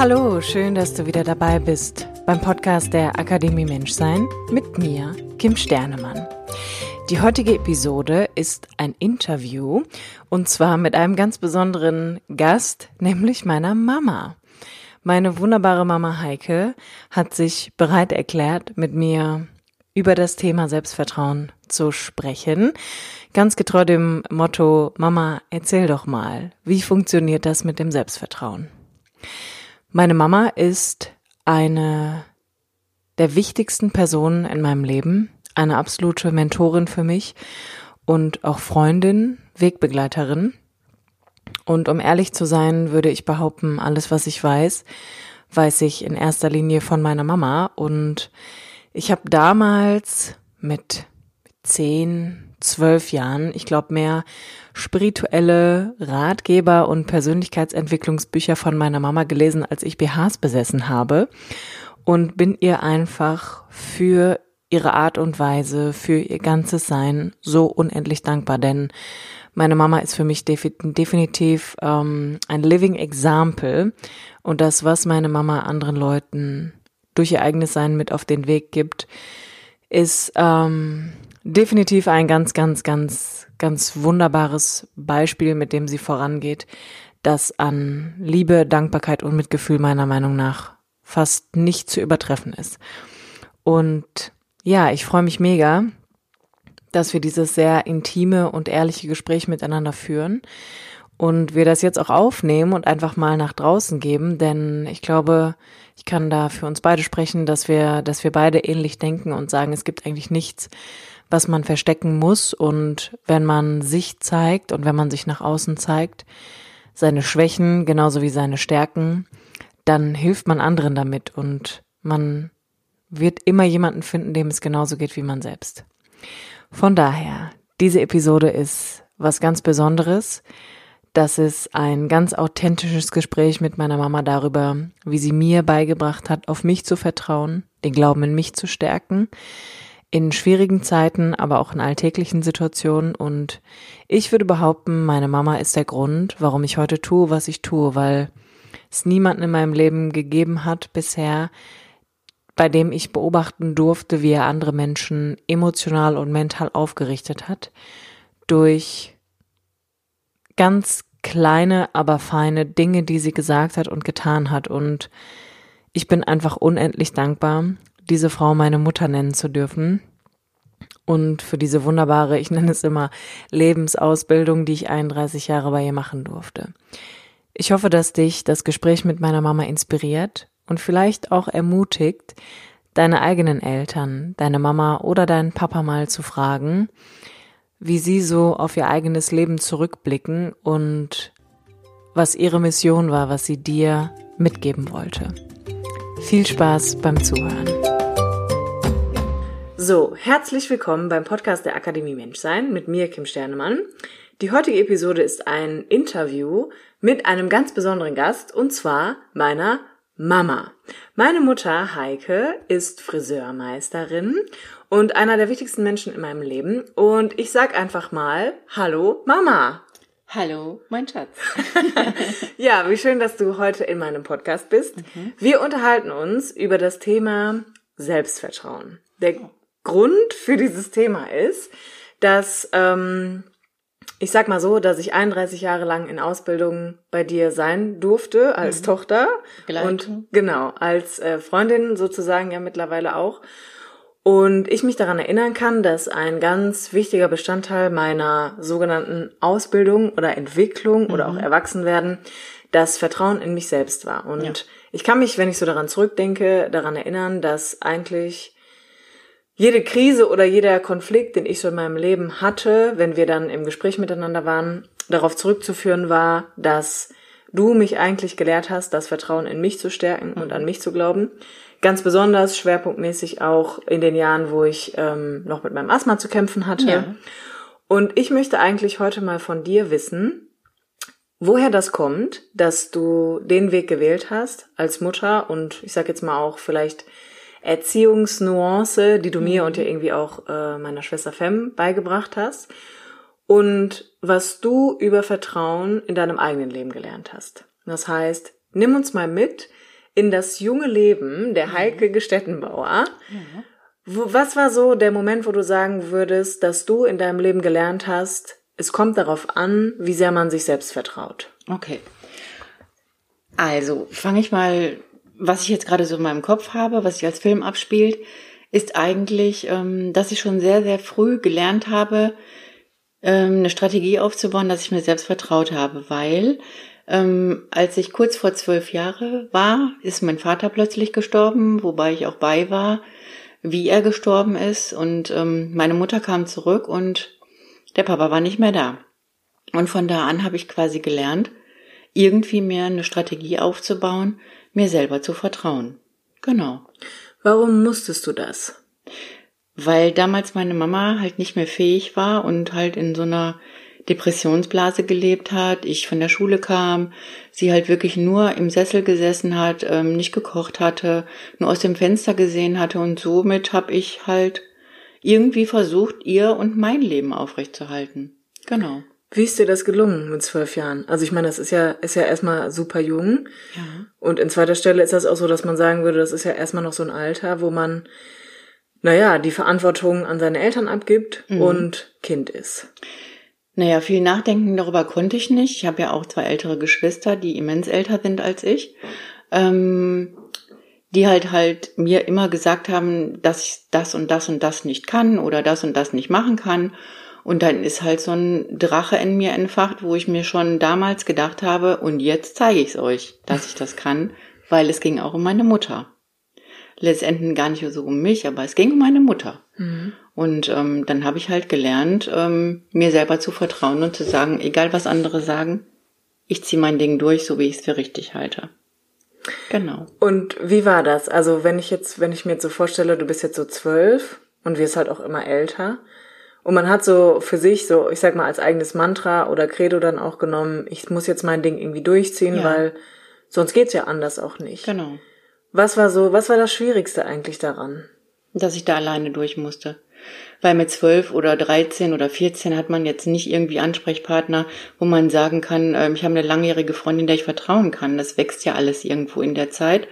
Hallo, schön, dass du wieder dabei bist beim Podcast der Akademie Menschsein mit mir, Kim Sternemann. Die heutige Episode ist ein Interview und zwar mit einem ganz besonderen Gast, nämlich meiner Mama. Meine wunderbare Mama Heike hat sich bereit erklärt, mit mir über das Thema Selbstvertrauen zu sprechen. Ganz getreu dem Motto, Mama, erzähl doch mal, wie funktioniert das mit dem Selbstvertrauen? Meine Mama ist eine der wichtigsten Personen in meinem Leben, eine absolute Mentorin für mich und auch Freundin, Wegbegleiterin. Und um ehrlich zu sein, würde ich behaupten, alles, was ich weiß, weiß ich in erster Linie von meiner Mama. Und ich habe damals mit zehn, zwölf Jahren, ich glaube mehr spirituelle Ratgeber und Persönlichkeitsentwicklungsbücher von meiner Mama gelesen, als ich BHs besessen habe. Und bin ihr einfach für ihre Art und Weise, für ihr ganzes Sein so unendlich dankbar, denn meine Mama ist für mich definitiv ähm, ein Living Example. Und das, was meine Mama anderen Leuten durch ihr eigenes Sein mit auf den Weg gibt, ist ähm, definitiv ein ganz, ganz, ganz, ganz wunderbares Beispiel, mit dem sie vorangeht, das an Liebe, Dankbarkeit und Mitgefühl meiner Meinung nach fast nicht zu übertreffen ist. Und ja, ich freue mich mega, dass wir dieses sehr intime und ehrliche Gespräch miteinander führen und wir das jetzt auch aufnehmen und einfach mal nach draußen geben, denn ich glaube, ich kann da für uns beide sprechen, dass wir, dass wir beide ähnlich denken und sagen, es gibt eigentlich nichts, was man verstecken muss. Und wenn man sich zeigt und wenn man sich nach außen zeigt, seine Schwächen genauso wie seine Stärken, dann hilft man anderen damit und man wird immer jemanden finden, dem es genauso geht wie man selbst. Von daher, diese Episode ist was ganz Besonderes. Das ist ein ganz authentisches Gespräch mit meiner Mama darüber, wie sie mir beigebracht hat, auf mich zu vertrauen, den Glauben in mich zu stärken, in schwierigen Zeiten, aber auch in alltäglichen Situationen. Und ich würde behaupten, meine Mama ist der Grund, warum ich heute tue, was ich tue, weil es niemanden in meinem Leben gegeben hat bisher, bei dem ich beobachten durfte, wie er andere Menschen emotional und mental aufgerichtet hat, durch ganz kleine, aber feine Dinge, die sie gesagt hat und getan hat. Und ich bin einfach unendlich dankbar, diese Frau meine Mutter nennen zu dürfen und für diese wunderbare, ich nenne es immer Lebensausbildung, die ich 31 Jahre bei ihr machen durfte. Ich hoffe, dass dich das Gespräch mit meiner Mama inspiriert und vielleicht auch ermutigt, deine eigenen Eltern, deine Mama oder deinen Papa mal zu fragen, wie sie so auf ihr eigenes Leben zurückblicken und was ihre Mission war, was sie dir mitgeben wollte. Viel Spaß beim Zuhören. So, herzlich willkommen beim Podcast der Akademie Menschsein mit mir, Kim Sternemann. Die heutige Episode ist ein Interview mit einem ganz besonderen Gast und zwar meiner Mama. Meine Mutter Heike ist Friseurmeisterin und einer der wichtigsten Menschen in meinem Leben und ich sag einfach mal Hallo Mama. Hallo, mein Schatz. ja, wie schön, dass du heute in meinem Podcast bist. Mhm. Wir unterhalten uns über das Thema Selbstvertrauen. Der Grund für dieses Thema ist, dass ähm, ich sag mal so, dass ich 31 Jahre lang in Ausbildung bei dir sein durfte als mhm. Tochter Geleitung. und genau als äh, Freundin sozusagen ja mittlerweile auch. Und ich mich daran erinnern kann, dass ein ganz wichtiger Bestandteil meiner sogenannten Ausbildung oder Entwicklung mhm. oder auch mhm. Erwachsenwerden das Vertrauen in mich selbst war. Und ja. ich kann mich, wenn ich so daran zurückdenke, daran erinnern, dass eigentlich jede Krise oder jeder Konflikt, den ich so in meinem Leben hatte, wenn wir dann im Gespräch miteinander waren, darauf zurückzuführen war, dass du mich eigentlich gelehrt hast, das Vertrauen in mich zu stärken und an mich zu glauben. Ganz besonders schwerpunktmäßig auch in den Jahren, wo ich ähm, noch mit meinem Asthma zu kämpfen hatte. Ja. Und ich möchte eigentlich heute mal von dir wissen, woher das kommt, dass du den Weg gewählt hast als Mutter und ich sag jetzt mal auch vielleicht Erziehungsnuance, die du mir und ja irgendwie auch äh, meiner Schwester Fem beigebracht hast und was du über Vertrauen in deinem eigenen Leben gelernt hast. Das heißt, nimm uns mal mit in das junge Leben der Heike Gestettenbauer. Ja. Was war so der Moment, wo du sagen würdest, dass du in deinem Leben gelernt hast, es kommt darauf an, wie sehr man sich selbst vertraut? Okay. Also, fange ich mal, was ich jetzt gerade so in meinem Kopf habe, was sich als Film abspielt, ist eigentlich, ähm, dass ich schon sehr, sehr früh gelernt habe, ähm, eine Strategie aufzubauen, dass ich mir selbst vertraut habe, weil ähm, als ich kurz vor zwölf Jahre war, ist mein Vater plötzlich gestorben, wobei ich auch bei war, wie er gestorben ist. Und meine Mutter kam zurück und der Papa war nicht mehr da. Und von da an habe ich quasi gelernt, irgendwie mir eine Strategie aufzubauen, mir selber zu vertrauen. Genau. Warum musstest du das? Weil damals meine Mama halt nicht mehr fähig war und halt in so einer Depressionsblase gelebt hat, ich von der Schule kam, sie halt wirklich nur im Sessel gesessen hat, ähm, nicht gekocht hatte, nur aus dem Fenster gesehen hatte und somit habe ich halt irgendwie versucht, ihr und mein Leben aufrechtzuerhalten. Genau. Wie ist dir das gelungen mit zwölf Jahren? Also ich meine, das ist ja, ist ja erstmal super jung. Ja. Und in zweiter Stelle ist das auch so, dass man sagen würde, das ist ja erstmal noch so ein Alter, wo man, naja, die Verantwortung an seine Eltern abgibt mhm. und Kind ist. Naja, viel nachdenken darüber konnte ich nicht. Ich habe ja auch zwei ältere Geschwister, die immens älter sind als ich. Ähm, die halt halt mir immer gesagt haben, dass ich das und das und das nicht kann oder das und das nicht machen kann. Und dann ist halt so ein Drache in mir entfacht, wo ich mir schon damals gedacht habe, und jetzt zeige ich es euch, dass ich das kann, weil es ging auch um meine Mutter letztendlich gar nicht so um mich, aber es ging um meine Mutter. Mhm. Und ähm, dann habe ich halt gelernt, ähm, mir selber zu vertrauen und zu sagen, egal was andere sagen, ich ziehe mein Ding durch, so wie ich es für richtig halte. Genau. Und wie war das? Also wenn ich jetzt, wenn ich mir jetzt so vorstelle, du bist jetzt so zwölf und wirst halt auch immer älter. Und man hat so für sich so, ich sag mal, als eigenes Mantra oder Credo dann auch genommen, ich muss jetzt mein Ding irgendwie durchziehen, ja. weil sonst geht's ja anders auch nicht. Genau. Was war so, was war das Schwierigste eigentlich daran? Dass ich da alleine durch musste. Weil mit zwölf oder dreizehn oder vierzehn hat man jetzt nicht irgendwie Ansprechpartner, wo man sagen kann, äh, ich habe eine langjährige Freundin, der ich vertrauen kann. Das wächst ja alles irgendwo in der Zeit.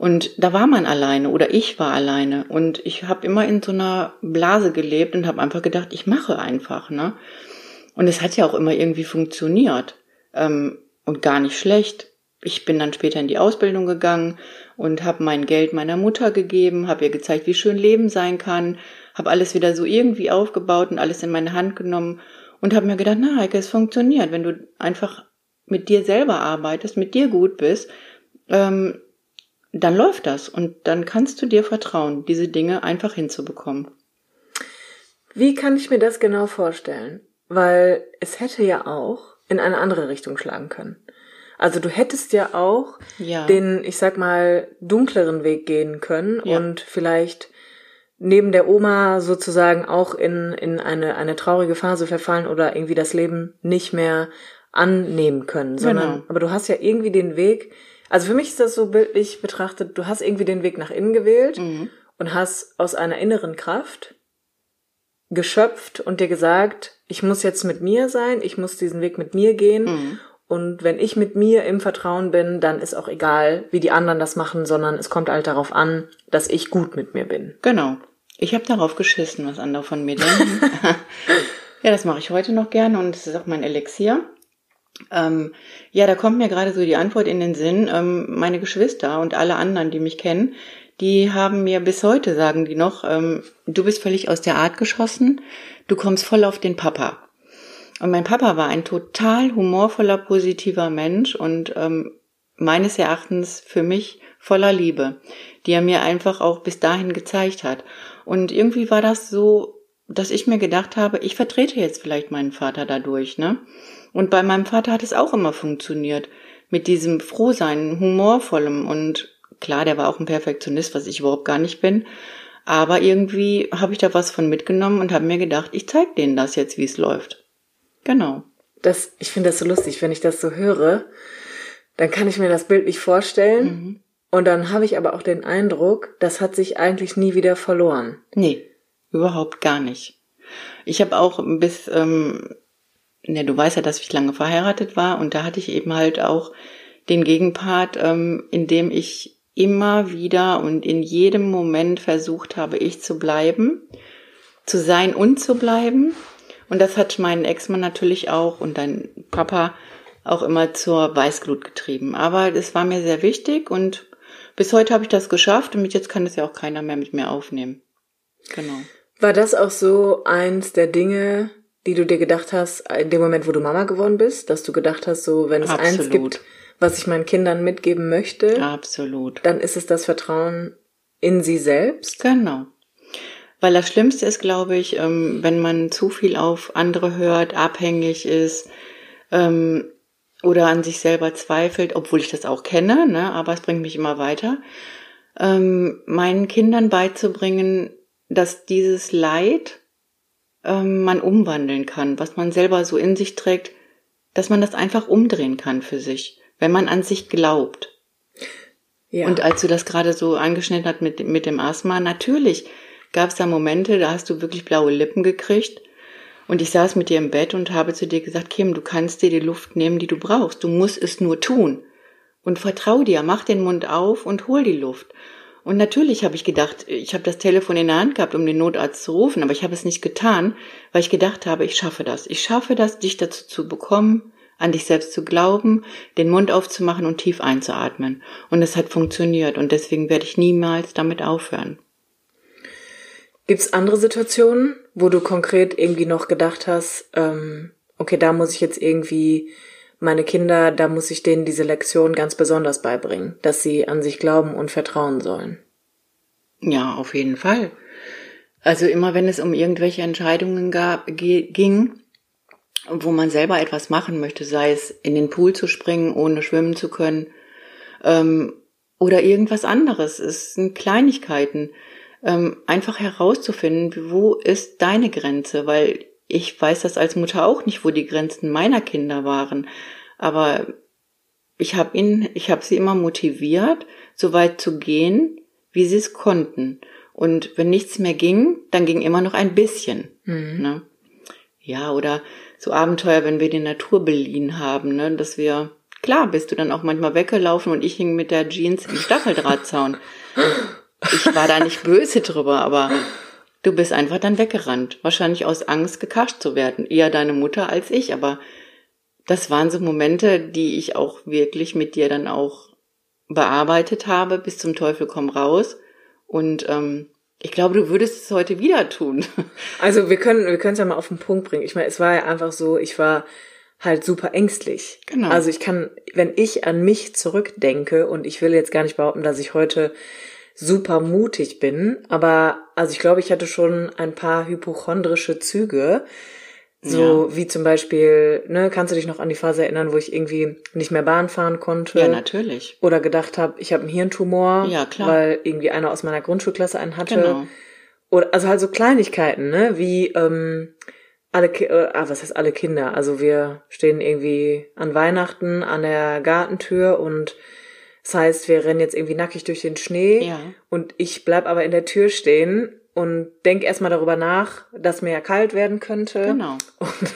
Und da war man alleine oder ich war alleine. Und ich habe immer in so einer Blase gelebt und habe einfach gedacht, ich mache einfach. Ne? Und es hat ja auch immer irgendwie funktioniert. Ähm, und gar nicht schlecht ich bin dann später in die Ausbildung gegangen und habe mein Geld meiner Mutter gegeben, habe ihr gezeigt, wie schön Leben sein kann, habe alles wieder so irgendwie aufgebaut und alles in meine Hand genommen und habe mir gedacht, na Heike, es funktioniert, wenn du einfach mit dir selber arbeitest, mit dir gut bist, ähm, dann läuft das und dann kannst du dir vertrauen, diese Dinge einfach hinzubekommen. Wie kann ich mir das genau vorstellen? Weil es hätte ja auch in eine andere Richtung schlagen können. Also du hättest ja auch ja. den, ich sag mal, dunkleren Weg gehen können ja. und vielleicht neben der Oma sozusagen auch in, in eine, eine traurige Phase verfallen oder irgendwie das Leben nicht mehr annehmen können, sondern, genau. aber du hast ja irgendwie den Weg, also für mich ist das so bildlich betrachtet, du hast irgendwie den Weg nach innen gewählt mhm. und hast aus einer inneren Kraft geschöpft und dir gesagt, ich muss jetzt mit mir sein, ich muss diesen Weg mit mir gehen mhm. Und wenn ich mit mir im Vertrauen bin, dann ist auch egal, wie die anderen das machen, sondern es kommt halt darauf an, dass ich gut mit mir bin. Genau. Ich habe darauf geschissen, was andere von mir denken. ja, das mache ich heute noch gerne und es ist auch mein Elixier. Ähm, ja, da kommt mir gerade so die Antwort in den Sinn. Ähm, meine Geschwister und alle anderen, die mich kennen, die haben mir bis heute, sagen die noch, ähm, du bist völlig aus der Art geschossen, du kommst voll auf den Papa. Und mein Papa war ein total humorvoller, positiver Mensch und ähm, meines Erachtens für mich voller Liebe, die er mir einfach auch bis dahin gezeigt hat. Und irgendwie war das so dass ich mir gedacht habe, ich vertrete jetzt vielleicht meinen Vater dadurch, ne? Und bei meinem Vater hat es auch immer funktioniert. Mit diesem Frohsein, humorvollem und klar, der war auch ein Perfektionist, was ich überhaupt gar nicht bin. Aber irgendwie habe ich da was von mitgenommen und habe mir gedacht, ich zeig denen das jetzt, wie es läuft. Genau. Das, ich finde das so lustig, wenn ich das so höre, dann kann ich mir das Bild nicht vorstellen. Mhm. Und dann habe ich aber auch den Eindruck, das hat sich eigentlich nie wieder verloren. Nee, überhaupt gar nicht. Ich habe auch bis, ähm, ne, du weißt ja, dass ich lange verheiratet war und da hatte ich eben halt auch den Gegenpart, ähm, in dem ich immer wieder und in jedem Moment versucht habe, ich zu bleiben, zu sein und zu bleiben. Und das hat meinen Ex-Mann natürlich auch und dein Papa auch immer zur Weißglut getrieben. Aber das war mir sehr wichtig und bis heute habe ich das geschafft und jetzt kann es ja auch keiner mehr mit mir aufnehmen. Genau. War das auch so eins der Dinge, die du dir gedacht hast, in dem Moment, wo du Mama geworden bist, dass du gedacht hast, so wenn es Absolut. eins gibt, was ich meinen Kindern mitgeben möchte, Absolut. dann ist es das Vertrauen in sie selbst. Genau. Weil das Schlimmste ist, glaube ich, ähm, wenn man zu viel auf andere hört, abhängig ist, ähm, oder an sich selber zweifelt, obwohl ich das auch kenne, ne, aber es bringt mich immer weiter, ähm, meinen Kindern beizubringen, dass dieses Leid ähm, man umwandeln kann, was man selber so in sich trägt, dass man das einfach umdrehen kann für sich, wenn man an sich glaubt. Ja. Und als du das gerade so angeschnitten hast mit, mit dem Asthma, natürlich gab es da Momente, da hast du wirklich blaue Lippen gekriegt und ich saß mit dir im Bett und habe zu dir gesagt, Kim, du kannst dir die Luft nehmen, die du brauchst. Du musst es nur tun. Und vertrau dir, mach den Mund auf und hol die Luft. Und natürlich habe ich gedacht, ich habe das Telefon in der Hand gehabt, um den Notarzt zu rufen, aber ich habe es nicht getan, weil ich gedacht habe, ich schaffe das. Ich schaffe das, dich dazu zu bekommen, an dich selbst zu glauben, den Mund aufzumachen und tief einzuatmen. Und es hat funktioniert und deswegen werde ich niemals damit aufhören. Gibt es andere Situationen, wo du konkret irgendwie noch gedacht hast, ähm, okay, da muss ich jetzt irgendwie meine Kinder, da muss ich denen diese Lektion ganz besonders beibringen, dass sie an sich glauben und vertrauen sollen? Ja, auf jeden Fall. Also immer wenn es um irgendwelche Entscheidungen gab, ging, wo man selber etwas machen möchte, sei es in den Pool zu springen, ohne schwimmen zu können, ähm, oder irgendwas anderes. Es sind Kleinigkeiten ähm, einfach herauszufinden, wo ist deine Grenze, weil ich weiß das als Mutter auch nicht, wo die Grenzen meiner Kinder waren, aber ich habe ihn, ich habe sie immer motiviert, so weit zu gehen, wie sie es konnten. Und wenn nichts mehr ging, dann ging immer noch ein bisschen. Mhm. Ne? Ja, oder so Abenteuer, wenn wir die Natur beliehen haben, ne, dass wir, klar, bist du dann auch manchmal weggelaufen und ich hing mit der Jeans im Stacheldrahtzaun. Ich war da nicht böse drüber, aber du bist einfach dann weggerannt. Wahrscheinlich aus Angst, gekascht zu werden. Eher deine Mutter als ich, aber das waren so Momente, die ich auch wirklich mit dir dann auch bearbeitet habe, bis zum Teufel komm raus. Und ähm, ich glaube, du würdest es heute wieder tun. Also wir können wir können es ja mal auf den Punkt bringen. Ich meine, es war ja einfach so, ich war halt super ängstlich. Genau. Also ich kann, wenn ich an mich zurückdenke und ich will jetzt gar nicht behaupten, dass ich heute super mutig bin, aber also ich glaube, ich hatte schon ein paar hypochondrische Züge. So ja. wie zum Beispiel, ne, kannst du dich noch an die Phase erinnern, wo ich irgendwie nicht mehr Bahn fahren konnte? Ja, natürlich. Oder gedacht habe, ich habe einen Hirntumor, ja, klar. weil irgendwie einer aus meiner Grundschulklasse einen hatte. Genau. Oder also halt so Kleinigkeiten, ne, wie ähm, alle, äh, ah, was heißt alle Kinder? Also wir stehen irgendwie an Weihnachten an der Gartentür und das heißt, wir rennen jetzt irgendwie nackig durch den Schnee ja. und ich bleib aber in der Tür stehen und denk erstmal darüber nach, dass mir ja kalt werden könnte. Genau. Und,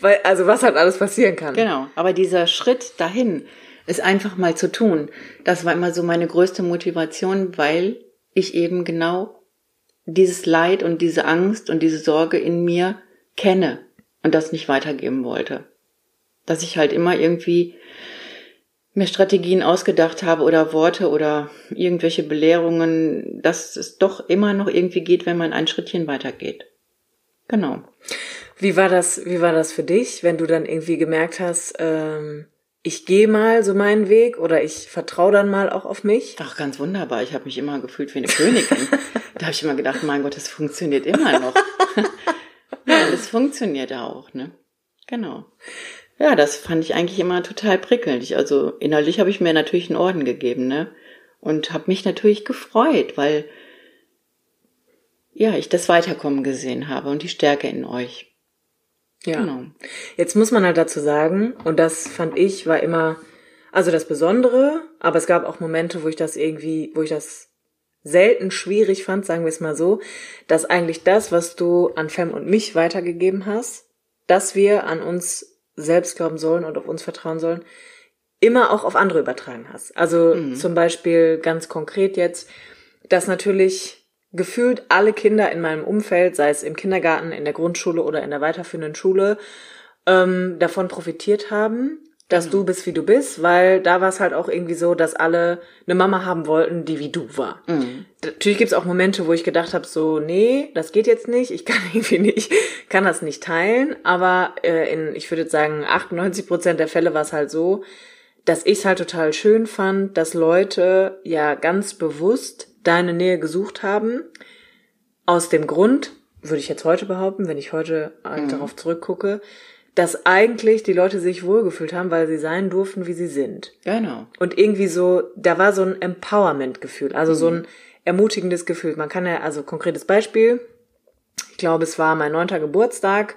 weil, also was halt alles passieren kann. Genau. Aber dieser Schritt dahin, ist einfach mal zu tun, das war immer so meine größte Motivation, weil ich eben genau dieses Leid und diese Angst und diese Sorge in mir kenne und das nicht weitergeben wollte. Dass ich halt immer irgendwie mir Strategien ausgedacht habe oder Worte oder irgendwelche Belehrungen, dass es doch immer noch irgendwie geht, wenn man ein Schrittchen weitergeht. Genau. Wie war das, wie war das für dich, wenn du dann irgendwie gemerkt hast, ähm, ich gehe mal so meinen Weg oder ich vertraue dann mal auch auf mich. Ach, ganz wunderbar. Ich habe mich immer gefühlt wie eine Königin. da habe ich immer gedacht, mein Gott, das funktioniert immer noch. ja, das funktioniert auch, ne? Genau. Ja, das fand ich eigentlich immer total prickelnd. Ich, also innerlich habe ich mir natürlich einen Orden gegeben, ne? Und habe mich natürlich gefreut, weil ja, ich das Weiterkommen gesehen habe und die Stärke in euch. Ja. Genau. Jetzt muss man halt dazu sagen, und das fand ich, war immer, also das Besondere, aber es gab auch Momente, wo ich das irgendwie, wo ich das selten schwierig fand, sagen wir es mal so, dass eigentlich das, was du an Fem und mich weitergegeben hast, dass wir an uns selbst glauben sollen und auf uns vertrauen sollen, immer auch auf andere übertragen hast. Also mhm. zum Beispiel ganz konkret jetzt, dass natürlich gefühlt alle Kinder in meinem Umfeld, sei es im Kindergarten, in der Grundschule oder in der weiterführenden Schule, ähm, davon profitiert haben, dass mhm. du bist, wie du bist, weil da war es halt auch irgendwie so, dass alle eine Mama haben wollten, die wie du war. Mhm. Natürlich gibt's auch Momente, wo ich gedacht habe, so, nee, das geht jetzt nicht, ich kann irgendwie nicht, kann das nicht teilen, aber äh, in, ich würde sagen, 98 Prozent der Fälle war es halt so, dass ich es halt total schön fand, dass Leute ja ganz bewusst deine Nähe gesucht haben. Aus dem Grund, würde ich jetzt heute behaupten, wenn ich heute mhm. darauf zurückgucke, dass eigentlich die Leute sich wohlgefühlt haben, weil sie sein durften, wie sie sind. Genau. Und irgendwie so, da war so ein Empowerment-Gefühl, also mhm. so ein ermutigendes Gefühl. Man kann ja, also konkretes Beispiel, ich glaube, es war mein neunter Geburtstag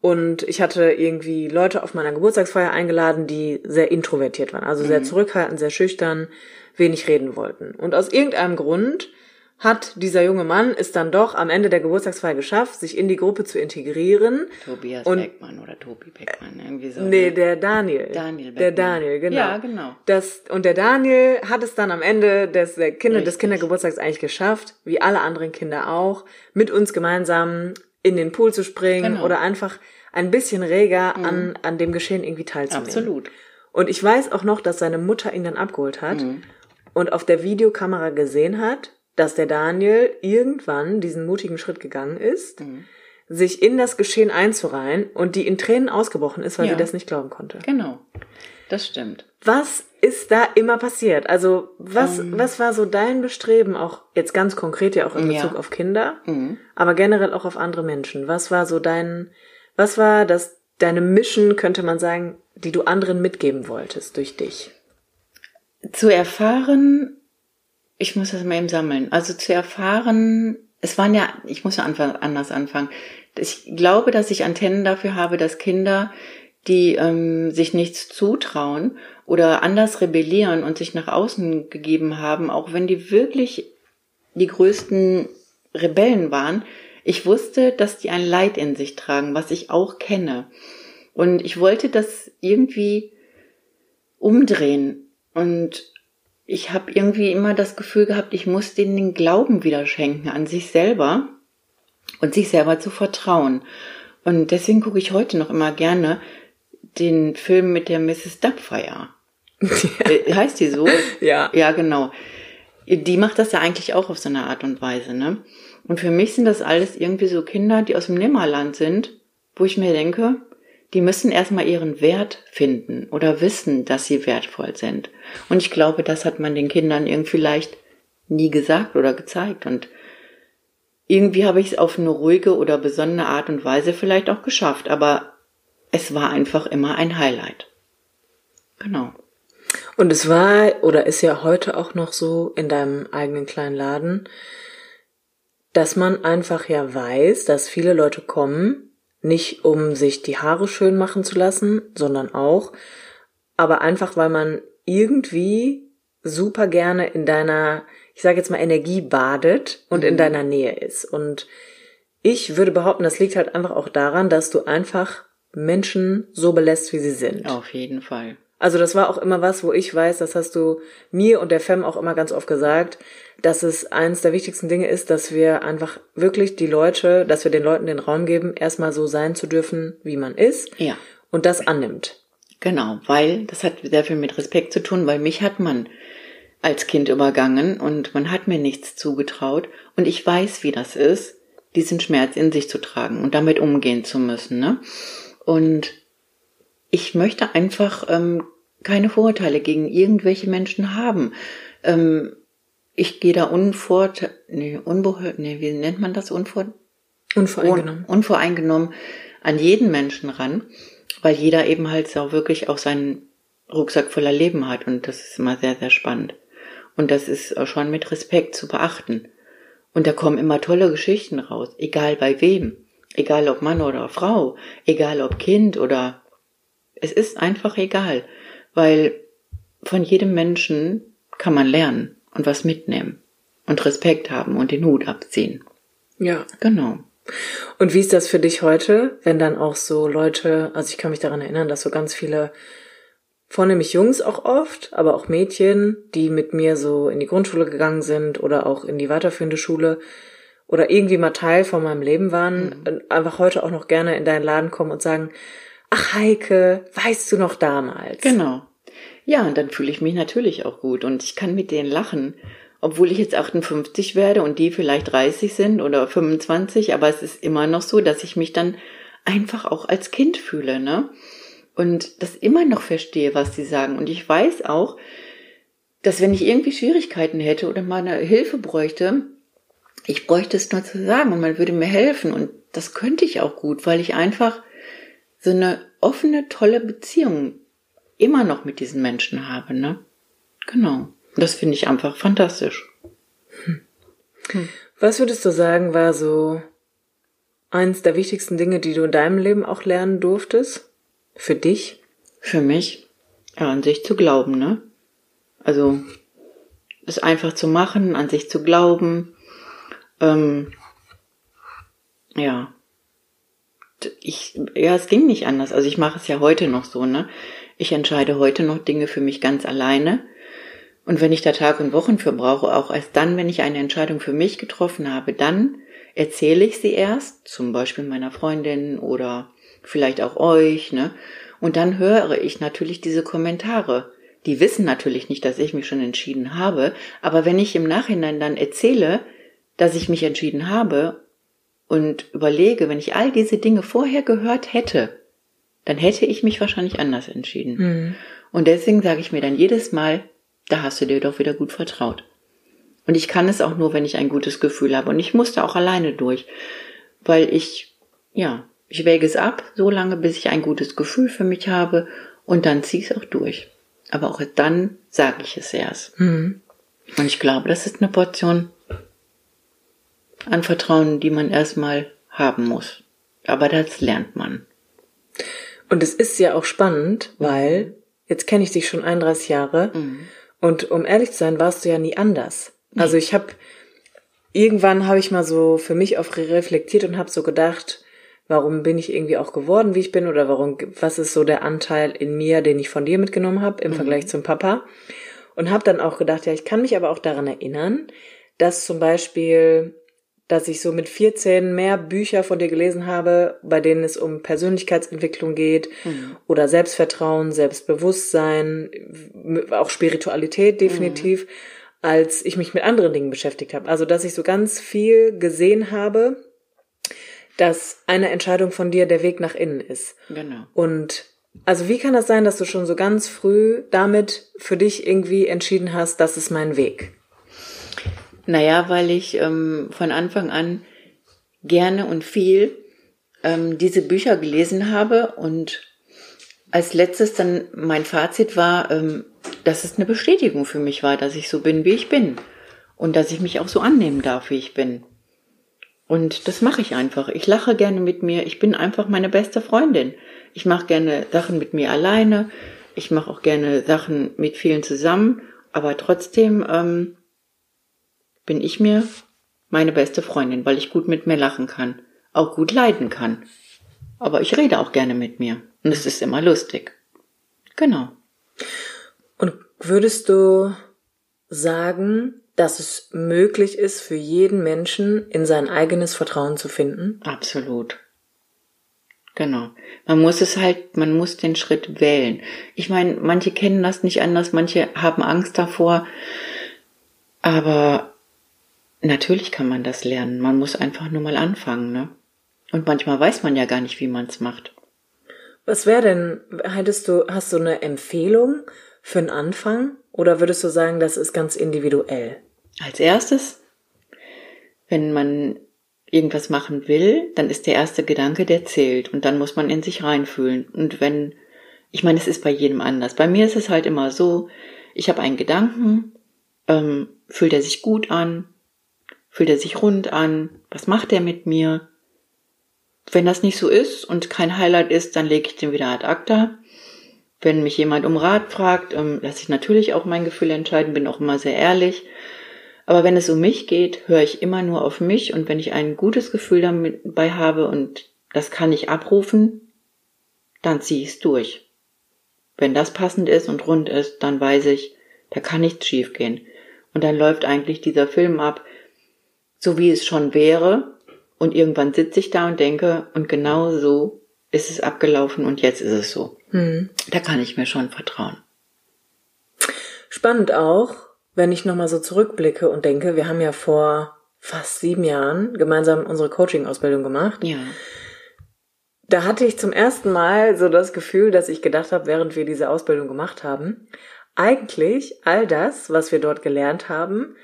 und ich hatte irgendwie Leute auf meiner Geburtstagsfeier eingeladen, die sehr introvertiert waren, also sehr mhm. zurückhaltend, sehr schüchtern, wenig reden wollten. Und aus irgendeinem Grund hat dieser junge Mann es dann doch am Ende der Geburtstagsfeier geschafft, sich in die Gruppe zu integrieren. Tobias und, Beckmann oder Tobi Beckmann, irgendwie so. Nee, ne? der Daniel. Daniel Beckmann. Der Daniel, genau. Ja, genau. Das, und der Daniel hat es dann am Ende des, der Kinder, des Kindergeburtstags eigentlich geschafft, wie alle anderen Kinder auch, mit uns gemeinsam in den Pool zu springen genau. oder einfach ein bisschen reger mhm. an, an dem Geschehen irgendwie teilzunehmen. Absolut. Und ich weiß auch noch, dass seine Mutter ihn dann abgeholt hat mhm. und auf der Videokamera gesehen hat, dass der Daniel irgendwann diesen mutigen Schritt gegangen ist, mhm. sich in das Geschehen einzureihen und die in Tränen ausgebrochen ist, weil ja. sie das nicht glauben konnte. Genau. Das stimmt. Was ist da immer passiert? Also, was, um, ähm. was war so dein Bestreben, auch jetzt ganz konkret ja auch in Bezug ja. auf Kinder, mhm. aber generell auch auf andere Menschen? Was war so dein, was war das, deine Mission, könnte man sagen, die du anderen mitgeben wolltest durch dich? Zu erfahren, ich muss das mal eben sammeln, also zu erfahren, es waren ja, ich muss ja anders anfangen. Ich glaube, dass ich Antennen dafür habe, dass Kinder, die ähm, sich nichts zutrauen oder anders rebellieren und sich nach außen gegeben haben, auch wenn die wirklich die größten Rebellen waren, ich wusste, dass die ein Leid in sich tragen, was ich auch kenne. Und ich wollte das irgendwie umdrehen. Und ich habe irgendwie immer das Gefühl gehabt, ich muss denen den Glauben wieder schenken an sich selber und sich selber zu vertrauen. Und deswegen gucke ich heute noch immer gerne den Film mit der Mrs. Dubfire. Ja. Heißt die so? Ja. Ja, genau. Die macht das ja eigentlich auch auf so eine Art und Weise, ne? Und für mich sind das alles irgendwie so Kinder, die aus dem Nimmerland sind, wo ich mir denke, die müssen erstmal ihren Wert finden oder wissen, dass sie wertvoll sind. Und ich glaube, das hat man den Kindern irgendwie vielleicht nie gesagt oder gezeigt. Und irgendwie habe ich es auf eine ruhige oder besondere Art und Weise vielleicht auch geschafft. Aber es war einfach immer ein Highlight. Genau. Und es war oder ist ja heute auch noch so in deinem eigenen kleinen Laden, dass man einfach ja weiß, dass viele Leute kommen, nicht um sich die Haare schön machen zu lassen, sondern auch, aber einfach weil man irgendwie super gerne in deiner, ich sage jetzt mal, Energie badet und mhm. in deiner Nähe ist. Und ich würde behaupten, das liegt halt einfach auch daran, dass du einfach Menschen so belässt, wie sie sind. Auf jeden Fall. Also das war auch immer was, wo ich weiß, das hast du mir und der Fem auch immer ganz oft gesagt, dass es eines der wichtigsten Dinge ist, dass wir einfach wirklich die Leute, dass wir den Leuten den Raum geben, erstmal so sein zu dürfen, wie man ist. Ja. Und das annimmt. Genau, weil das hat sehr viel mit Respekt zu tun, weil mich hat man als Kind übergangen und man hat mir nichts zugetraut und ich weiß, wie das ist, diesen Schmerz in sich zu tragen und damit umgehen zu müssen. Ne? Und ich möchte einfach ähm, keine Vorurteile gegen irgendwelche Menschen haben. Ähm, ich gehe da unvort, nee, unbehört, nee, wie nennt man das? Unvor, unvoreingenommen. Un, unvoreingenommen an jeden Menschen ran, weil jeder eben halt auch wirklich auch seinen Rucksack voller Leben hat und das ist immer sehr, sehr spannend. Und das ist schon mit Respekt zu beachten. Und da kommen immer tolle Geschichten raus, egal bei wem, egal ob Mann oder Frau, egal ob Kind oder es ist einfach egal weil von jedem Menschen kann man lernen und was mitnehmen und Respekt haben und den Hut abziehen. Ja. Genau. Und wie ist das für dich heute, wenn dann auch so Leute, also ich kann mich daran erinnern, dass so ganz viele, vornehmlich Jungs auch oft, aber auch Mädchen, die mit mir so in die Grundschule gegangen sind oder auch in die weiterführende Schule oder irgendwie mal Teil von meinem Leben waren, mhm. einfach heute auch noch gerne in deinen Laden kommen und sagen, ach Heike, weißt du noch damals? Genau. Ja, und dann fühle ich mich natürlich auch gut und ich kann mit denen lachen, obwohl ich jetzt 58 werde und die vielleicht 30 sind oder 25, aber es ist immer noch so, dass ich mich dann einfach auch als Kind fühle, ne? Und das immer noch verstehe, was sie sagen. Und ich weiß auch, dass wenn ich irgendwie Schwierigkeiten hätte oder mal eine Hilfe bräuchte, ich bräuchte es nur zu sagen und man würde mir helfen. Und das könnte ich auch gut, weil ich einfach so eine offene, tolle Beziehung immer noch mit diesen Menschen habe, ne? Genau. Das finde ich einfach fantastisch. Hm. Was würdest du sagen, war so eins der wichtigsten Dinge, die du in deinem Leben auch lernen durftest? Für dich? Für mich? Ja, an sich zu glauben, ne? Also, es einfach zu machen, an sich zu glauben. Ähm, ja, ich, ja, es ging nicht anders. Also ich mache es ja heute noch so, ne? Ich entscheide heute noch Dinge für mich ganz alleine. Und wenn ich da Tag und Wochen für brauche, auch erst dann, wenn ich eine Entscheidung für mich getroffen habe, dann erzähle ich sie erst, zum Beispiel meiner Freundin oder vielleicht auch euch, ne? Und dann höre ich natürlich diese Kommentare. Die wissen natürlich nicht, dass ich mich schon entschieden habe, aber wenn ich im Nachhinein dann erzähle, dass ich mich entschieden habe und überlege, wenn ich all diese Dinge vorher gehört hätte, dann hätte ich mich wahrscheinlich anders entschieden. Mhm. Und deswegen sage ich mir dann jedes Mal, da hast du dir doch wieder gut vertraut. Und ich kann es auch nur, wenn ich ein gutes Gefühl habe. Und ich musste auch alleine durch, weil ich, ja, ich wäge es ab, so lange, bis ich ein gutes Gefühl für mich habe und dann ziehe ich es auch durch. Aber auch dann sage ich es erst. Mhm. Und ich glaube, das ist eine Portion an Vertrauen, die man erstmal haben muss. Aber das lernt man. Und es ist ja auch spannend, weil jetzt kenne ich dich schon 31 Jahre mhm. und um ehrlich zu sein, warst du ja nie anders. Nee. Also ich habe irgendwann habe ich mal so für mich auch reflektiert und habe so gedacht, warum bin ich irgendwie auch geworden, wie ich bin oder warum was ist so der Anteil in mir, den ich von dir mitgenommen habe im mhm. Vergleich zum Papa und habe dann auch gedacht, ja, ich kann mich aber auch daran erinnern, dass zum Beispiel dass ich so mit 14 mehr Bücher von dir gelesen habe, bei denen es um Persönlichkeitsentwicklung geht mhm. oder Selbstvertrauen, Selbstbewusstsein, auch Spiritualität definitiv, mhm. als ich mich mit anderen Dingen beschäftigt habe. Also, dass ich so ganz viel gesehen habe, dass eine Entscheidung von dir der Weg nach innen ist. Genau. Und also wie kann das sein, dass du schon so ganz früh damit für dich irgendwie entschieden hast, das ist mein Weg? Naja, weil ich ähm, von Anfang an gerne und viel ähm, diese Bücher gelesen habe und als letztes dann mein Fazit war, ähm, dass es eine Bestätigung für mich war, dass ich so bin, wie ich bin und dass ich mich auch so annehmen darf, wie ich bin. Und das mache ich einfach. Ich lache gerne mit mir. Ich bin einfach meine beste Freundin. Ich mache gerne Sachen mit mir alleine. Ich mache auch gerne Sachen mit vielen zusammen. Aber trotzdem ähm, bin ich mir meine beste Freundin, weil ich gut mit mir lachen kann, auch gut leiden kann. Aber ich rede auch gerne mit mir und es ist immer lustig. Genau. Und würdest du sagen, dass es möglich ist, für jeden Menschen in sein eigenes Vertrauen zu finden? Absolut. Genau. Man muss es halt, man muss den Schritt wählen. Ich meine, manche kennen das nicht anders, manche haben Angst davor, aber Natürlich kann man das lernen. Man muss einfach nur mal anfangen, ne? Und manchmal weiß man ja gar nicht, wie man es macht. Was wäre denn, hättest du, hast du eine Empfehlung für einen Anfang oder würdest du sagen, das ist ganz individuell? Als erstes, wenn man irgendwas machen will, dann ist der erste Gedanke, der zählt und dann muss man in sich reinfühlen. Und wenn, ich meine, es ist bei jedem anders. Bei mir ist es halt immer so, ich habe einen Gedanken, ähm, fühlt er sich gut an, fühlt er sich rund an, was macht er mit mir? Wenn das nicht so ist und kein Highlight ist, dann lege ich den wieder ad acta. Wenn mich jemand um Rat fragt, ähm, lasse ich natürlich auch mein Gefühl entscheiden, bin auch immer sehr ehrlich. Aber wenn es um mich geht, höre ich immer nur auf mich und wenn ich ein gutes Gefühl dabei habe und das kann ich abrufen, dann ziehe ich es durch. Wenn das passend ist und rund ist, dann weiß ich, da kann nichts schiefgehen. Und dann läuft eigentlich dieser Film ab, so wie es schon wäre. Und irgendwann sitze ich da und denke, und genau so ist es abgelaufen und jetzt ist es so. Hm. Da kann ich mir schon vertrauen. Spannend auch, wenn ich nochmal so zurückblicke und denke, wir haben ja vor fast sieben Jahren gemeinsam unsere Coaching-Ausbildung gemacht. Ja. Da hatte ich zum ersten Mal so das Gefühl, dass ich gedacht habe, während wir diese Ausbildung gemacht haben, eigentlich all das, was wir dort gelernt haben,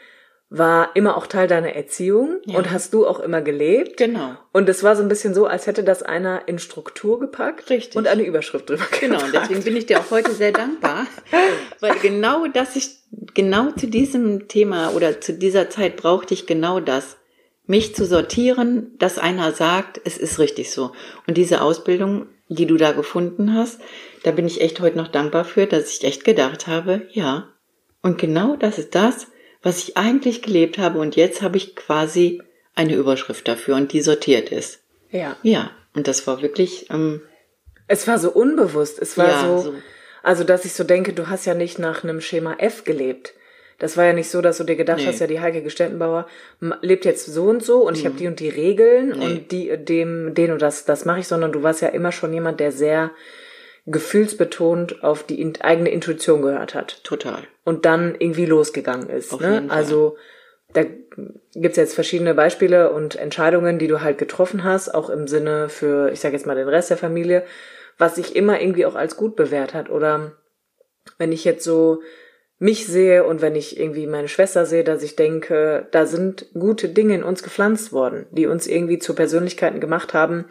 war immer auch Teil deiner Erziehung ja. und hast du auch immer gelebt. Genau. Und es war so ein bisschen so, als hätte das einer in Struktur gepackt Richtig. und eine Überschrift drüber Genau, und deswegen bin ich dir auch heute sehr dankbar, weil genau das ich, genau zu diesem Thema oder zu dieser Zeit brauchte ich genau das. Mich zu sortieren, dass einer sagt, es ist richtig so. Und diese Ausbildung, die du da gefunden hast, da bin ich echt heute noch dankbar für, dass ich echt gedacht habe, ja. Und genau das ist das, was ich eigentlich gelebt habe und jetzt habe ich quasi eine Überschrift dafür und die sortiert ist. Ja. Ja. Und das war wirklich. Ähm, es war so unbewusst. Es war ja, so, so, also dass ich so denke, du hast ja nicht nach einem Schema F gelebt. Das war ja nicht so, dass du dir gedacht nee. hast, ja, die Heike Gestettenbauer lebt jetzt so und so und mhm. ich habe die und die Regeln nee. und die, dem, den und das, das mache ich, sondern du warst ja immer schon jemand, der sehr gefühlsbetont auf die eigene Intuition gehört hat. Total. Und dann irgendwie losgegangen ist. Auf ne? Also da gibt's jetzt verschiedene Beispiele und Entscheidungen, die du halt getroffen hast, auch im Sinne für, ich sage jetzt mal, den Rest der Familie, was sich immer irgendwie auch als gut bewährt hat. Oder wenn ich jetzt so mich sehe und wenn ich irgendwie meine Schwester sehe, dass ich denke, da sind gute Dinge in uns gepflanzt worden, die uns irgendwie zu Persönlichkeiten gemacht haben,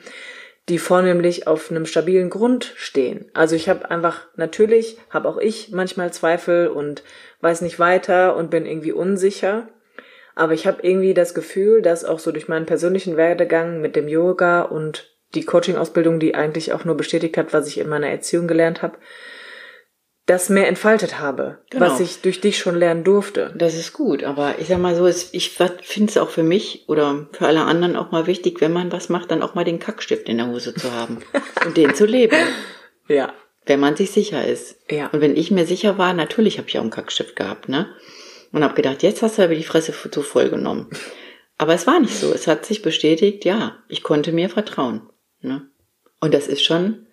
die vornehmlich auf einem stabilen Grund stehen. Also ich habe einfach, natürlich habe auch ich manchmal Zweifel und weiß nicht weiter und bin irgendwie unsicher. Aber ich habe irgendwie das Gefühl, dass auch so durch meinen persönlichen Werdegang mit dem Yoga und die Coaching-Ausbildung, die eigentlich auch nur bestätigt hat, was ich in meiner Erziehung gelernt habe, das mehr entfaltet habe, genau. was ich durch dich schon lernen durfte. Das ist gut, aber ich sag mal so, ich finde es auch für mich oder für alle anderen auch mal wichtig, wenn man was macht, dann auch mal den Kackstift in der Hose zu haben und den zu leben. Ja. Wenn man sich sicher ist. Ja. Und wenn ich mir sicher war, natürlich habe ich auch einen Kackstift gehabt, ne? Und habe gedacht, jetzt hast du aber die Fresse zu voll genommen. Aber es war nicht so. Es hat sich bestätigt, ja, ich konnte mir vertrauen. Ne? Und das ist schon,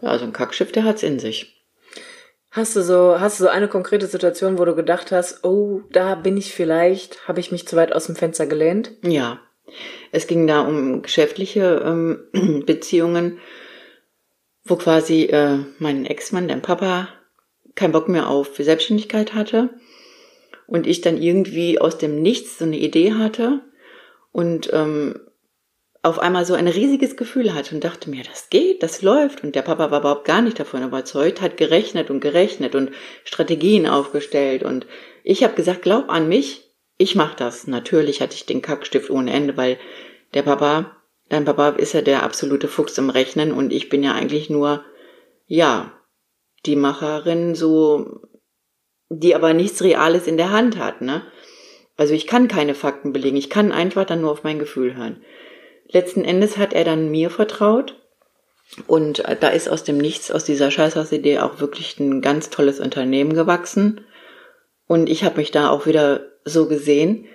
ja, so ein Kackschiff, der hat's in sich. Hast du so, hast du so eine konkrete Situation, wo du gedacht hast, oh, da bin ich vielleicht, habe ich mich zu weit aus dem Fenster gelehnt? Ja. Es ging da um geschäftliche ähm, Beziehungen, wo quasi äh, mein Ex-Mann, dein Papa, keinen Bock mehr auf Selbstständigkeit hatte und ich dann irgendwie aus dem Nichts so eine Idee hatte und ähm, auf einmal so ein riesiges Gefühl hatte und dachte mir, das geht, das läuft. Und der Papa war überhaupt gar nicht davon überzeugt, hat gerechnet und gerechnet und Strategien aufgestellt. Und ich habe gesagt, glaub an mich, ich mach das. Natürlich hatte ich den Kackstift ohne Ende, weil der Papa, dein Papa ist ja der absolute Fuchs im Rechnen und ich bin ja eigentlich nur, ja, die Macherin so, die aber nichts Reales in der Hand hat, ne? Also ich kann keine Fakten belegen, ich kann einfach dann nur auf mein Gefühl hören. Letzten Endes hat er dann mir vertraut und da ist aus dem Nichts, aus dieser Scheißhausidee auch wirklich ein ganz tolles Unternehmen gewachsen. Und ich habe mich da auch wieder so gesehen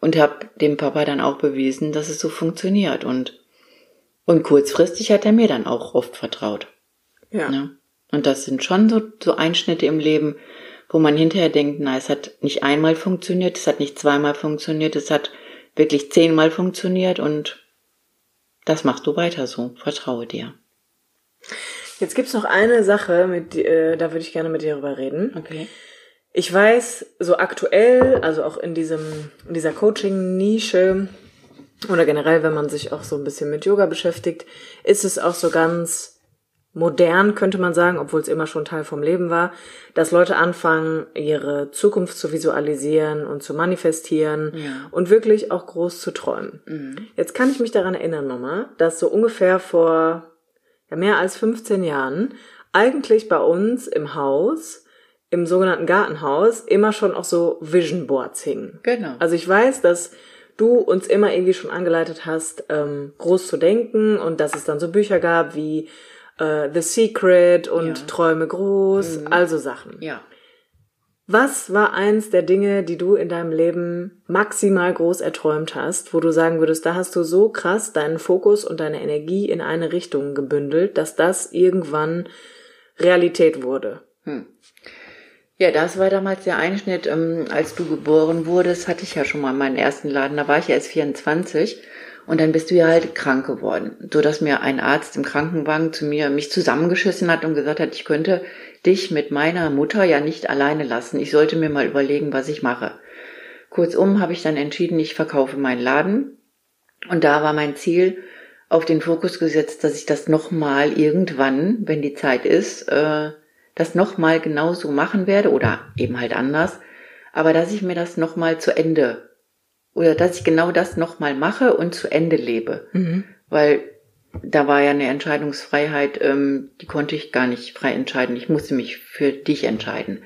und habe dem Papa dann auch bewiesen, dass es so funktioniert. Und, und kurzfristig hat er mir dann auch oft vertraut. Ja. Ne? Und das sind schon so, so Einschnitte im Leben, wo man hinterher denkt, na, es hat nicht einmal funktioniert, es hat nicht zweimal funktioniert, es hat wirklich zehnmal funktioniert und das machst du weiter so. Vertraue dir. Jetzt gibt's noch eine Sache, mit, äh, da würde ich gerne mit dir drüber reden. Okay. Ich weiß, so aktuell, also auch in diesem, in dieser Coaching-Nische oder generell, wenn man sich auch so ein bisschen mit Yoga beschäftigt, ist es auch so ganz modern, könnte man sagen, obwohl es immer schon Teil vom Leben war, dass Leute anfangen, ihre Zukunft zu visualisieren und zu manifestieren Ja. und wirklich auch groß zu träumen. Jetzt kann ich mich daran erinnern, Mama, dass so ungefähr vor ja, mehr als 15 Jahren eigentlich bei uns im Haus, im sogenannten Gartenhaus, immer schon auch so Vision Boards hingen. Genau. Also ich weiß, dass du uns immer irgendwie schon angeleitet hast, ähm, groß zu denken und dass es dann so Bücher gab wie äh, The Secret und Ja. Träume groß, also Sachen. ja. Was war eins der Dinge, die du in deinem Leben maximal groß erträumt hast, wo du sagen würdest, da hast du so krass deinen Fokus und deine Energie in eine Richtung gebündelt, dass das irgendwann Realität wurde? Ja, das war damals der Einschnitt, ähm, als du geboren wurdest, hatte ich ja schon mal meinen ersten Laden, da war ich ja erst 24 und dann bist du ja halt krank geworden, so dass mir ein Arzt im Krankenwagen zu mir mich zusammengeschissen hat und gesagt hat, ich könnte dich mit meiner Mutter ja nicht alleine lassen. Ich sollte mir mal überlegen, was ich mache. Kurzum habe ich dann entschieden, ich verkaufe meinen Laden und da war mein Ziel auf den Fokus gesetzt, dass ich das nochmal irgendwann, wenn die Zeit ist, äh, das nochmal genauso machen werde oder eben halt anders, aber dass ich mir das nochmal zu Ende oder dass ich genau das nochmal mache und zu Ende lebe. Weil da war ja eine Entscheidungsfreiheit, ähm, die konnte ich gar nicht frei entscheiden. Ich musste mich für dich entscheiden.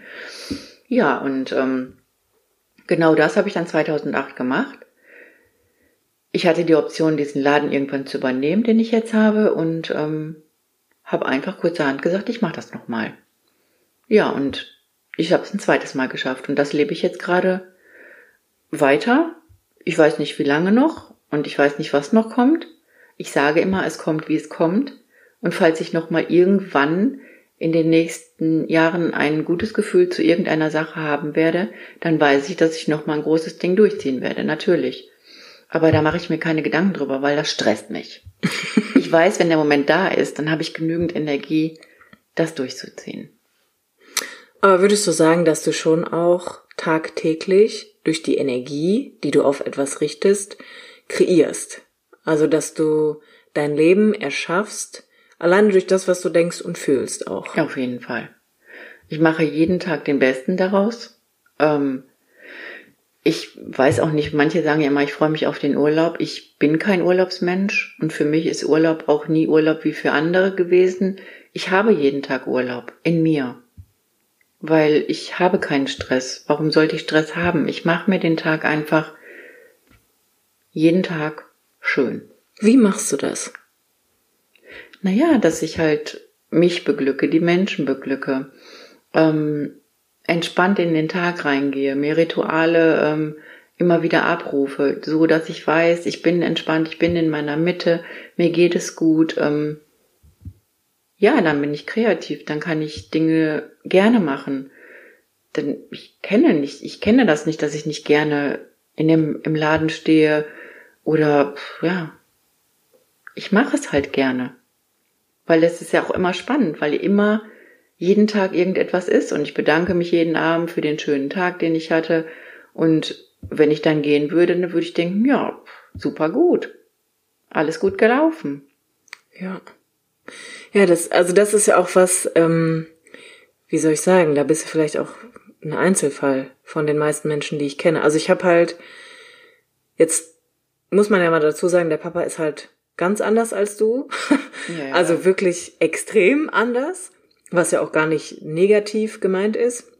Ja, und ähm, genau das habe ich dann 2008 gemacht. Ich hatte die Option, diesen Laden irgendwann zu übernehmen, den ich jetzt habe, und ähm, habe einfach kurzerhand gesagt, ich mache das nochmal. Ja, und ich habe es ein zweites Mal geschafft und das lebe ich jetzt gerade weiter. Ich weiß nicht, wie lange noch und ich weiß nicht, was noch kommt. Ich sage immer, es kommt, wie es kommt. Und falls ich noch mal irgendwann in den nächsten Jahren ein gutes Gefühl zu irgendeiner Sache haben werde, dann weiß ich, dass ich noch mal ein großes Ding durchziehen werde, natürlich. Aber da mache ich mir keine Gedanken drüber, weil das stresst mich. ich weiß, wenn der Moment da ist, dann habe ich genügend Energie, das durchzuziehen. Aber würdest du sagen, dass du schon auch tagtäglich durch die Energie, die du auf etwas richtest, kreierst? Also, dass du dein Leben erschaffst, alleine durch das, was du denkst und fühlst auch. Auf jeden Fall. Ich mache jeden Tag den Besten daraus. Ähm, ich weiß auch nicht, manche sagen ja immer, ich freue mich auf den Urlaub. Ich bin kein Urlaubsmensch und für mich ist Urlaub auch nie Urlaub wie für andere gewesen. Ich habe jeden Tag Urlaub in mir, weil ich habe keinen Stress. Warum sollte ich Stress haben? Ich mache mir den Tag einfach jeden Tag schön. Wie machst du das? Naja, dass ich halt mich beglücke, die Menschen beglücke, ähm, entspannt in den Tag reingehe, mir Rituale ähm, immer wieder abrufe, so dass ich weiß, ich bin entspannt, ich bin in meiner Mitte, mir geht es gut. Ähm, ja, dann bin ich kreativ, dann kann ich Dinge gerne machen. Denn ich kenne nicht, ich kenne das nicht, dass ich nicht gerne in dem, im Laden stehe oder ja, ich mache es halt gerne. Weil es ist ja auch immer spannend, weil immer jeden Tag irgendetwas ist und ich bedanke mich jeden Abend für den schönen Tag, den ich hatte. Und wenn ich dann gehen würde, dann würde ich denken, ja, super gut. Alles gut gelaufen. Ja. Ja, das, also das ist ja auch was, ähm, wie soll ich sagen, da bist du vielleicht auch ein Einzelfall von den meisten Menschen, die ich kenne. Also ich habe halt, jetzt muss man ja mal dazu sagen, der Papa ist halt ganz anders als du. Ja, ja. Also wirklich extrem anders, was ja auch gar nicht negativ gemeint ist.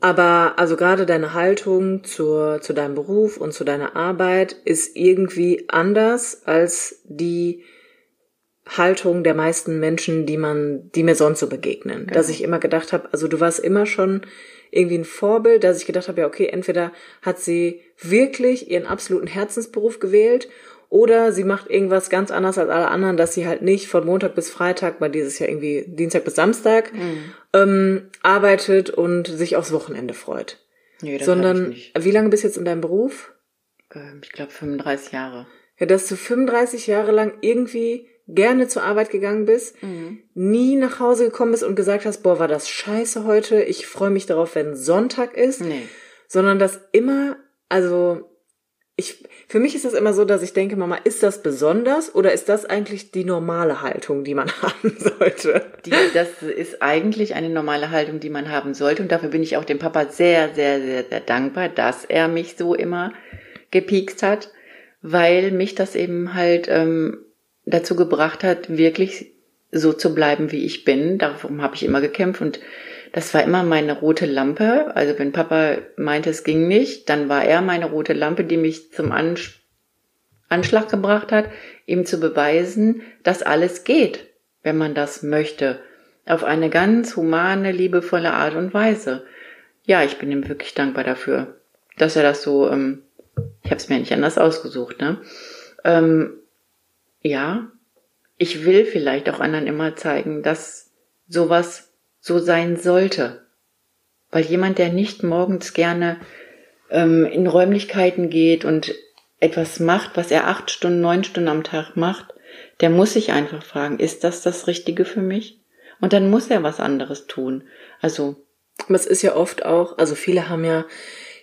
Aber also gerade deine Haltung zur, zu deinem Beruf und zu deiner Arbeit ist irgendwie anders als die Haltung der meisten Menschen, die man, die mir sonst so begegnen. Dass ich immer gedacht habe, also du warst immer schon irgendwie ein Vorbild, dass ich gedacht habe, ja, okay, entweder hat sie wirklich ihren absoluten Herzensberuf gewählt oder sie macht irgendwas ganz anders als alle anderen, dass sie halt nicht von Montag bis Freitag, weil dieses Jahr irgendwie Dienstag bis Samstag, ähm, arbeitet und sich aufs Wochenende freut. nee, das Sondern, wie lange bist du jetzt in deinem Beruf? Ähm, ich glaube 35 Jahre. Ja, dass du 35 Jahre lang irgendwie gerne zur Arbeit gegangen bist, Mhm. nie nach Hause gekommen bist und gesagt hast, boah, war das scheiße heute, ich freue mich darauf, wenn Sonntag ist, Nee. sondern dass immer, also ich, für mich ist das immer so, dass ich denke, Mama, ist das besonders oder ist das eigentlich die normale Haltung, die man haben sollte? Die, das ist eigentlich eine normale Haltung, die man haben sollte. Und dafür bin ich auch dem Papa sehr, sehr, sehr, sehr dankbar, dass er mich so immer gepiekst hat, weil mich das eben halt ähm, dazu gebracht hat, wirklich so zu bleiben, wie ich bin. Darum habe ich immer gekämpft und das war immer meine rote Lampe. Also wenn Papa meinte, es ging nicht, dann war er meine rote Lampe, die mich zum Ans Anschlag gebracht hat, ihm zu beweisen, dass alles geht, wenn man das möchte. Auf eine ganz humane, liebevolle Art und Weise. Ja, ich bin ihm wirklich dankbar dafür, dass er das so, ähm, ich habe es mir nicht anders ausgesucht, ne? Ähm, ja, ich will vielleicht auch anderen immer zeigen, dass sowas so sein sollte. Weil jemand, der nicht morgens gerne ähm, in Räumlichkeiten geht und etwas macht, was er acht Stunden, neun Stunden am Tag macht, der muss sich einfach fragen, ist das das Richtige für mich? Und dann muss er was anderes tun. Also, es ist ja oft auch, also viele haben ja,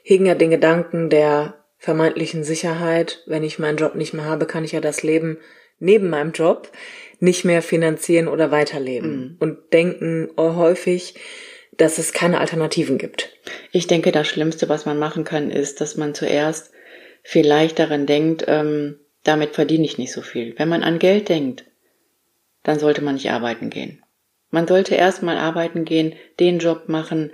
hegen ja den Gedanken der vermeintlichen Sicherheit. Wenn ich meinen Job nicht mehr habe, kann ich ja das Leben neben meinem Job nicht mehr finanzieren oder weiterleben. Und denken häufig, dass es keine Alternativen gibt. ich denke, das Schlimmste, was man machen kann, ist, dass man zuerst vielleicht daran denkt, ähm, damit verdiene ich nicht so viel. Wenn man an Geld denkt, dann sollte man nicht arbeiten gehen. Man sollte erstmal arbeiten gehen, den Job machen,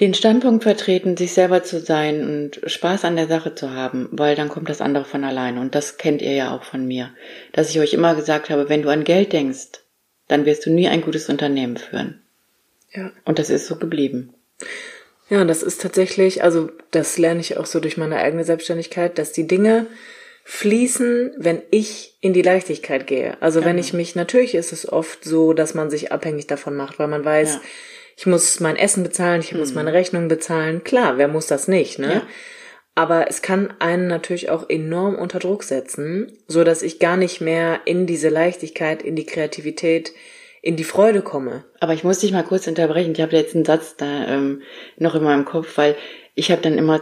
den Standpunkt vertreten, sich selber zu sein und Spaß an der Sache zu haben, weil dann kommt das andere von alleine. Und das kennt ihr ja auch von mir, dass ich euch immer gesagt habe, wenn du an Geld denkst, dann wirst du nie ein gutes Unternehmen führen. Ja. Und das ist so geblieben. Ja, das ist tatsächlich, also das lerne ich auch so durch meine eigene Selbstständigkeit, dass die Dinge fließen, wenn ich in die Leichtigkeit gehe. Also wenn Genau. ich mich, natürlich ist es oft so, dass man sich abhängig davon macht, weil man weiß, Ja. Ich muss mein Essen bezahlen, ich muss meine Rechnung bezahlen. Klar, wer muss das nicht, ne? Ja. Aber es kann einen natürlich auch enorm unter Druck setzen, so dass ich gar nicht mehr in diese Leichtigkeit, in die Kreativität, in die Freude komme. Aber ich muss dich mal kurz unterbrechen. Ich habe jetzt einen Satz da ähm, noch in meinem Kopf, weil ich habe dann immer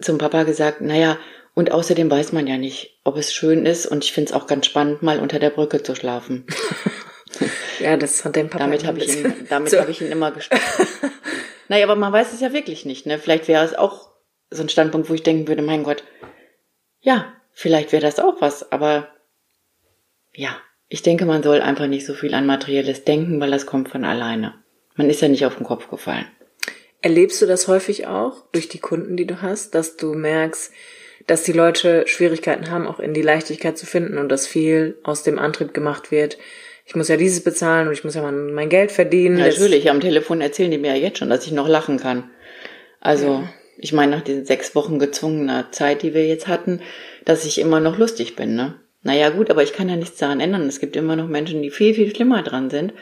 zum Papa gesagt, naja, und außerdem weiß man ja nicht, ob es schön ist und ich finde es auch ganz spannend, mal unter der Brücke zu schlafen. Ja, das hat dein Papa Damit habe ich, ihn, damit So. hab ich ihn immer gestört. naja, aber man weiß es ja wirklich nicht. Ne? Vielleicht wäre es auch so ein Standpunkt, wo ich denken würde, mein Gott, ja, vielleicht wäre das auch was, aber ja, ich denke, man soll einfach nicht so viel an Materielles denken, weil das kommt von alleine. Man ist ja nicht auf den Kopf gefallen. Erlebst du das häufig auch durch die Kunden, die du hast, dass du merkst, dass die Leute Schwierigkeiten haben, auch in die Leichtigkeit zu finden und dass viel aus dem Antrieb gemacht wird? Ich muss ja dieses bezahlen und ich muss ja mal mein Geld verdienen. Ja, Das- Natürlich, am Telefon erzählen die mir ja jetzt schon, dass ich noch lachen kann. Also, ich meine, nach diesen sechs Wochen gezwungener Zeit, die wir jetzt hatten, dass ich immer noch lustig bin, ne? Naja, gut, aber ich kann ja nichts daran ändern. Es gibt immer noch Menschen, die viel, viel schlimmer dran sind.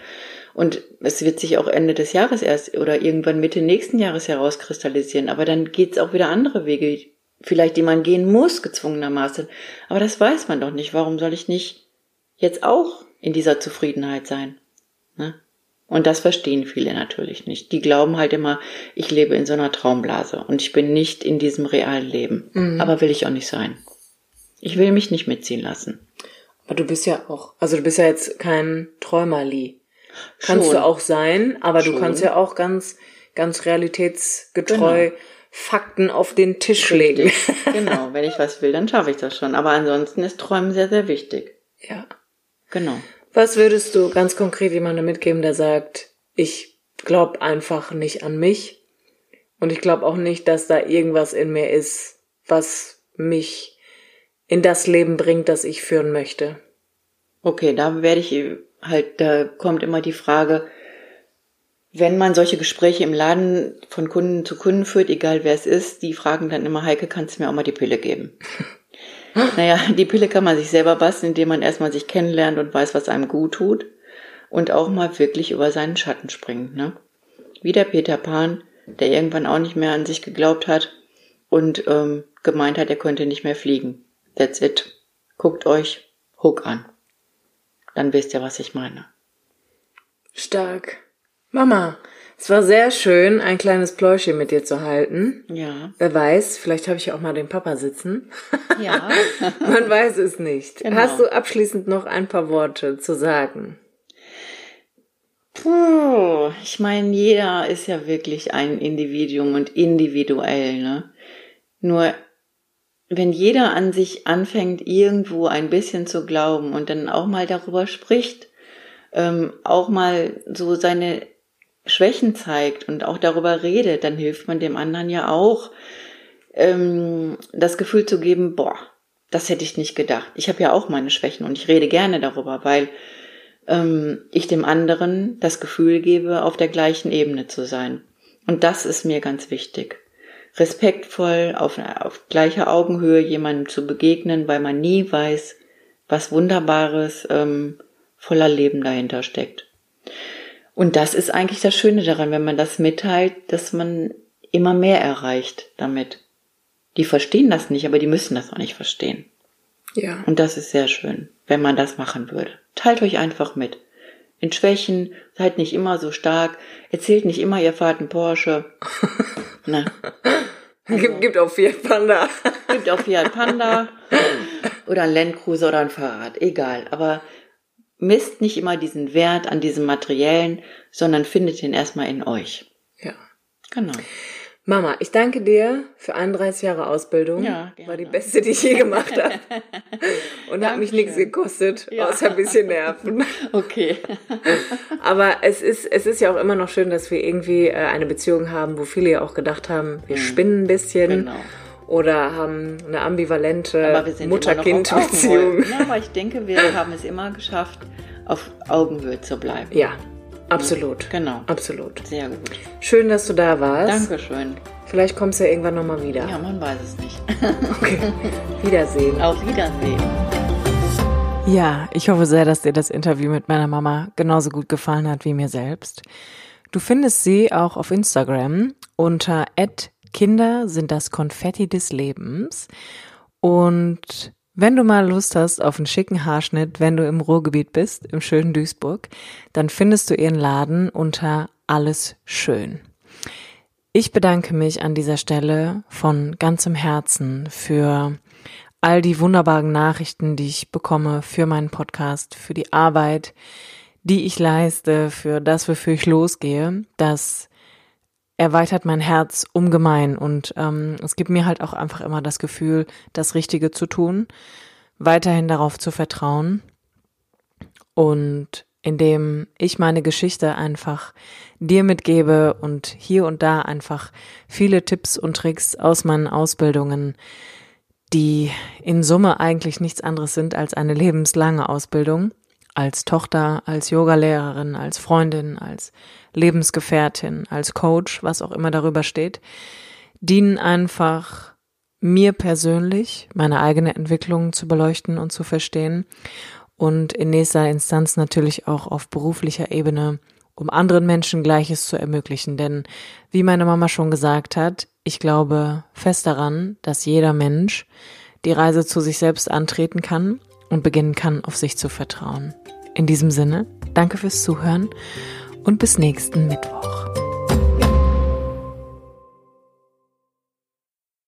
Und es wird sich auch Ende des Jahres erst oder irgendwann Mitte nächsten Jahres herauskristallisieren. Aber dann geht's auch wieder andere Wege, vielleicht die man gehen muss, gezwungenermaßen. Aber das weiß man doch nicht. Warum soll ich nicht jetzt auch in dieser Zufriedenheit sein? Ne? Und das verstehen viele natürlich nicht. Die glauben halt immer, ich lebe in so einer Traumblase und ich bin nicht in diesem realen Leben. Aber will ich auch nicht sein. Ich will mich nicht mitziehen lassen. Aber du bist ja auch, also du bist ja jetzt kein Träumerli. Kannst Schon. du auch sein, aber du Schon. kannst ja auch ganz, ganz realitätsgetreu Genau. Fakten auf den Tisch legen. genau, wenn ich was will, dann schaffe ich das schon. Aber ansonsten ist Träumen sehr, sehr wichtig. Ja. Genau. Was würdest du ganz konkret jemandem mitgeben, der sagt, ich glaube einfach nicht an mich und ich glaube auch nicht, dass da irgendwas in mir ist, was mich in das Leben bringt, das ich führen möchte? Okay, da werde ich halt, da kommt immer die Frage, wenn man solche Gespräche im Laden von Kunden zu Kunden führt, egal wer es ist, die fragen dann immer, Heike, kannst du mir auch mal die Pille geben? naja, die Pille kann man sich selber basteln, indem man erstmal sich kennenlernt und weiß, was einem gut tut und auch mal wirklich über seinen Schatten springt, ne? Wie der Peter Pan, der irgendwann auch nicht mehr an sich geglaubt hat und ähm, gemeint hat, er könnte nicht mehr fliegen. That's it. Guckt euch Hook an. dann wisst ihr, was ich meine. Stark. Mama, es war sehr schön, ein kleines Pläuschchen mit dir zu halten. Ja. Wer weiß, vielleicht habe ich ja auch mal den Papa sitzen. Ja. Man weiß es nicht. Genau. Hast du abschließend noch ein paar Worte zu sagen? Puh, ich meine, jeder ist ja wirklich ein Individuum und individuell, ne? Nur wenn jeder an sich anfängt, irgendwo ein bisschen zu glauben und dann auch mal darüber spricht, ähm, auch mal so seine Schwächen zeigt und auch darüber redet, dann hilft man dem anderen ja auch, ähm, das Gefühl zu geben, boah, das hätte ich nicht gedacht. Ich habe ja auch meine Schwächen und ich rede gerne darüber, weil ähm, ich dem anderen das Gefühl gebe, auf der gleichen Ebene zu sein. Und das ist mir ganz wichtig. Respektvoll, auf, auf gleicher Augenhöhe jemandem zu begegnen, weil man nie weiß, was Wunderbares ähm, voller Leben dahinter steckt. Und das ist eigentlich das Schöne daran, wenn man das mitteilt, dass man immer mehr erreicht damit. Die verstehen das nicht, aber die müssen das auch nicht verstehen. Ja. Und das ist sehr schön, wenn man das machen würde. Teilt euch einfach mit. In Schwächen, seid nicht immer so stark, erzählt nicht immer, ihr fahrt einen Porsche. Na, gibt, gibt auch Fiat Panda. gibt auch Fiat Panda oder ein Landcruiser oder ein Fahrrad, egal. Aber misst nicht immer diesen Wert an diesem Materiellen, sondern findet ihn erstmal in euch. Ja. Genau. Mama, ich danke dir für 31 Jahre Ausbildung. Ja, gerne. War die beste, die ich je gemacht habe. Und hat mich nichts gekostet, Ja. außer ein bisschen Nerven. Okay. Aber es ist, es ist ja auch immer noch schön, dass wir irgendwie äh, eine Beziehung haben, wo viele ja auch gedacht haben, wir spinnen ein bisschen. Genau. Oder haben eine ambivalente Mutter-Kind-Beziehung. Ja, aber ich denke, wir haben es immer geschafft, auf Augenhöhe zu bleiben. Ja, absolut. Genau. Absolut. Sehr gut. Schön, dass du da warst. Dankeschön. Vielleicht kommst du ja irgendwann nochmal wieder. Ja, man weiß es nicht. Okay. Wiedersehen. Auf Wiedersehen. Ja, ich hoffe sehr, dass dir das Interview mit meiner Mama genauso gut gefallen hat wie mir selbst. Du findest sie auch auf Instagram unter Kinder sind das Konfetti des Lebens. Und wenn du mal Lust hast auf einen schicken Haarschnitt, wenn du im Ruhrgebiet bist, im schönen Duisburg, dann findest du ihren Laden unter Alles Schön. Ich bedanke mich an dieser Stelle von ganzem Herzen für all die wunderbaren Nachrichten, die ich bekomme für meinen Podcast, für die Arbeit, die ich leiste, für das, wofür ich losgehe. Das erweitert mein Herz ungemein und ähm, es gibt mir halt auch einfach immer das Gefühl, das Richtige zu tun, weiterhin darauf zu vertrauen und indem ich meine Geschichte einfach dir mitgebe und hier und da einfach viele Tipps und Tricks aus meinen Ausbildungen, die in Summe eigentlich nichts anderes sind als eine lebenslange Ausbildung, als Tochter, als Yogalehrerin, als Freundin, als Lebensgefährtin, als Coach, was auch immer darüber steht, dienen einfach mir persönlich, meine eigene Entwicklung zu beleuchten und zu verstehen und in nächster Instanz natürlich auch auf beruflicher Ebene, um anderen Menschen Gleiches zu ermöglichen. Denn wie meine Mama schon gesagt hat, ich glaube fest daran, dass jeder Mensch die Reise zu sich selbst antreten kann und beginnen kann, auf sich zu vertrauen. In diesem Sinne, danke fürs Zuhören und bis nächsten Mittwoch.